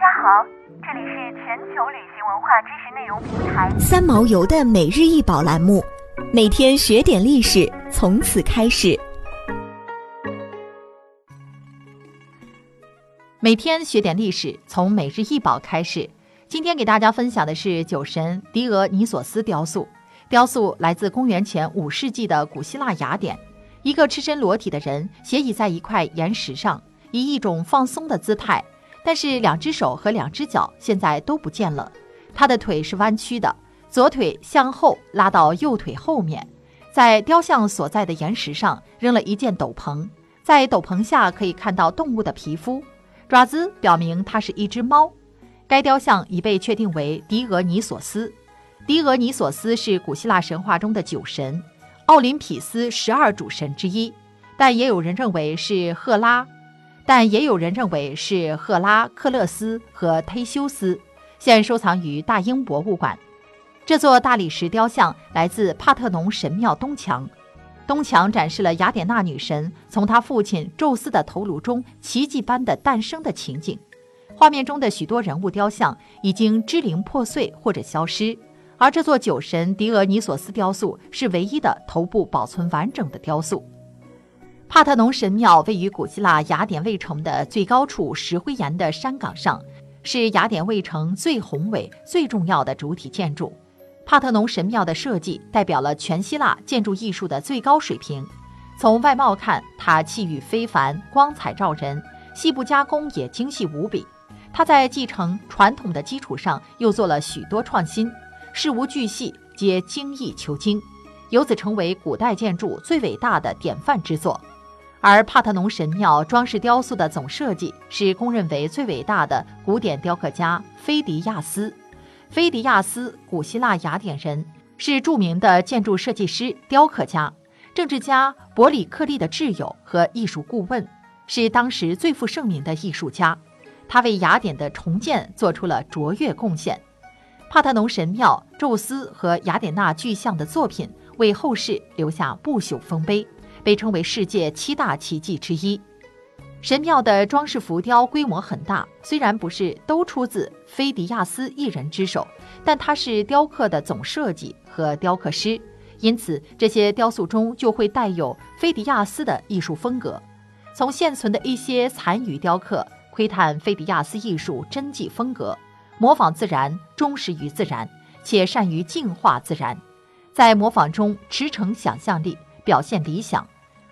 家好，这里是全球旅行文化知识内容平台三毛游的每日一宝栏目，每天学点历史，从此开始。每天学点历史，从每日一宝开始。今天给大家分享的是酒神狄俄尼索斯雕塑。雕塑来自公元前五世纪的古希腊雅典，一个赤身裸体的人斜倚在一块岩石上，以一种放松的姿态。但是两只手和两只脚现在都不见了，他的腿是弯曲的，左腿向后拉到右腿后面，在雕像所在的岩石上扔了一件斗篷，在斗篷下可以看到动物的皮肤，爪子表明它是一只猫。该雕像已被确定为狄俄尼索斯。狄俄尼索斯是古希腊神话中的酒神，奥林匹斯十二主神之一，但也有人认为是赫拉。但也有人认为是赫拉克勒斯和忒修斯，现收藏于大英博物馆。这座大理石雕像来自帕特农神庙东墙，东墙展示了雅典娜女神从她父亲宙斯的头颅中奇迹般的诞生的情景。画面中的许多人物雕像已经支离破碎或者消失，而这座酒神狄俄尼索斯雕塑是唯一的头部保存完整的雕塑。帕特农神庙位于古希腊雅典卫城的最高处石灰岩的山岗上，是雅典卫城最宏伟、最重要的主体建筑。帕特农神庙的设计代表了全希腊建筑艺术的最高水平。从外貌看，它气宇非凡、光彩照人；细部加工也精细无比。它在继承传统的基础上，又做了许多创新，事无巨细皆精益求精，由此成为古代建筑最伟大的典范之作。而帕特农神庙装饰雕塑的总设计是公认为最伟大的古典雕刻家菲迪亚斯。菲迪亚斯，古希腊雅典人，是著名的建筑设计师、雕刻家、政治家伯里克利的挚友和艺术顾问，是当时最负盛名的艺术家。他为雅典的重建做出了卓越贡献。帕特农神庙宙斯和雅典娜巨像的作品为后世留下不朽丰碑。被称为世界七大奇迹之一。神庙的装饰浮雕规模很大，虽然不是都出自菲迪亚斯一人之手，但他是雕刻的总设计和雕刻师，因此这些雕塑中就会带有菲迪亚斯的艺术风格。从现存的一些残余雕刻窥探菲迪亚斯艺术真迹风格，模仿自然，忠实于自然，且善于净化自然，在模仿中驰骋想象力。表现理想，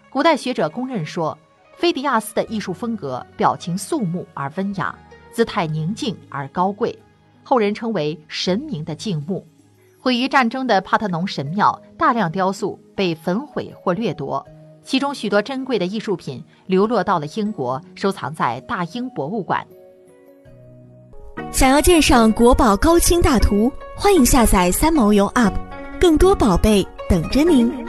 古代学者公认说，菲迪亚斯的艺术风格表情肃穆而温雅，姿态宁静而高贵，后人称为神明的静穆。毁于战争的帕特农神庙大量雕塑被焚毁或掠夺，其中许多珍贵的艺术品流落到了英国，收藏在大英博物馆。想要鉴赏国宝高清大图，欢迎下载三毛游 App，更多宝贝等着您。